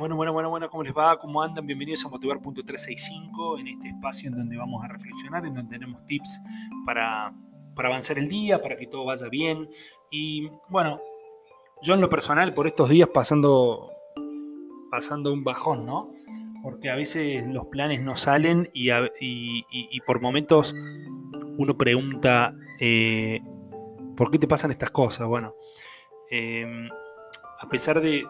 Bueno, bueno, bueno, bueno, ¿cómo les va? ¿Cómo andan? Bienvenidos a Motivar.365, en este espacio en donde vamos a reflexionar, en donde tenemos tips para, avanzar el día, para que todo vaya bien. Y bueno, yo en lo personal, por estos días pasando, pasando un bajón, ¿no? Porque a veces los planes no salen y, por momentos uno pregunta, eh, ¿por qué te pasan estas cosas? Bueno, eh, a pesar de,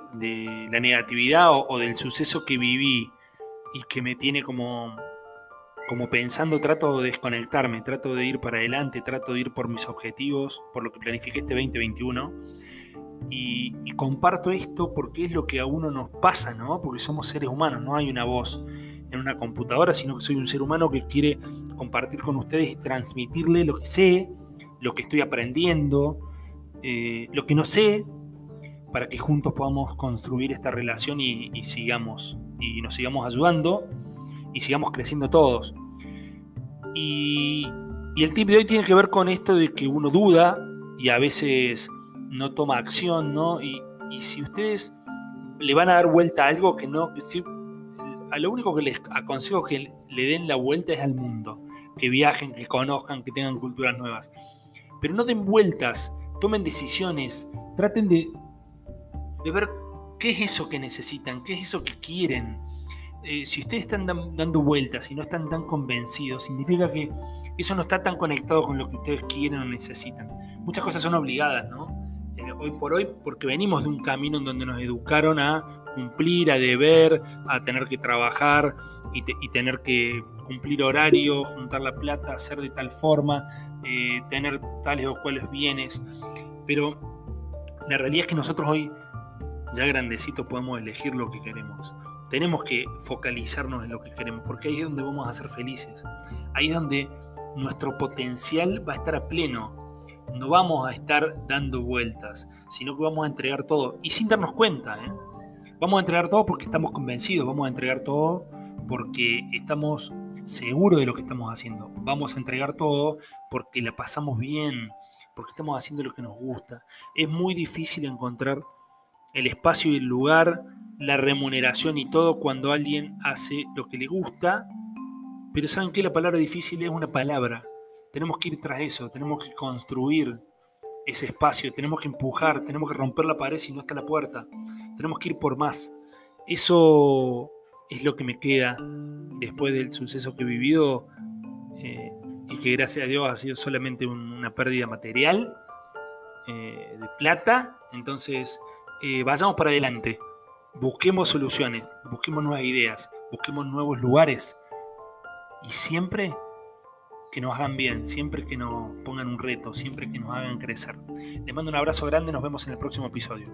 la negatividad o, del suceso que viví y que me tiene como, como pensando, trato de desconectarme, trato de ir para adelante, trato de ir por mis objetivos, por lo que planifiqué este 2021. Y, comparto esto porque es lo que a uno nos pasa, ¿no? Porque somos seres humanos, no hay una voz en una computadora, sino que soy un ser humano que quiere compartir con ustedes y transmitirle lo que sé, lo que estoy aprendiendo, eh, lo que no sé, para que juntos podamos construir esta relación y, sigamos, y nos sigamos ayudando y sigamos creciendo todos. Y, el tip de hoy tiene que ver con esto de que uno duda y a veces no toma acción, ¿no? Y, si ustedes le van a dar vuelta a algo que no, a lo único que les aconsejo que le den la vuelta es al mundo, que viajen, que conozcan, que tengan culturas nuevas. Pero no den vueltas, tomen decisiones, traten de, de ver qué es eso que necesitan, qué es eso que quieren. Eh, si ustedes están dando vueltas y no están tan convencidos, significa que eso no está tan conectado con lo que ustedes quieren o necesitan. Muchas cosas son obligadas, ¿no? Eh, hoy por hoy, porque venimos de un camino en donde nos educaron a cumplir, a deber, a tener que trabajar y, tener que cumplir horario, juntar la plata, hacer de tal forma, eh, tener tales o cuales bienes. Pero la realidad es que nosotros hoy ya grandecitos podemos elegir lo que queremos. Tenemos que focalizarnos en lo que queremos, porque ahí es donde vamos a ser felices. Ahí es donde nuestro potencial va a estar a pleno. No vamos a estar dando vueltas, sino que vamos a entregar todo. Y sin darnos cuenta, ¿eh? Vamos a entregar todo porque estamos convencidos, vamos a entregar todo porque estamos seguros de lo que estamos haciendo. Vamos a entregar todo porque la pasamos bien, porque estamos haciendo lo que nos gusta. Es muy difícil encontrar el espacio y el lugar, la remuneración y todo cuando alguien hace lo que le gusta. Pero ¿saben qué? La palabra difícil es una palabra. Tenemos que ir tras eso, tenemos que construir ese espacio, tenemos que empujar, tenemos que romper la pared si no está la puerta. Tenemos que ir por más. Eso es lo que me queda después del suceso que he vivido eh, y que gracias a Dios ha sido solamente una pérdida material eh, de plata. Entonces eh, vayamos para adelante, busquemos soluciones, busquemos nuevas ideas, busquemos nuevos lugares y siempre que nos hagan bien, siempre que nos pongan un reto, siempre que nos hagan crecer. Les mando un abrazo grande, nos vemos en el próximo episodio.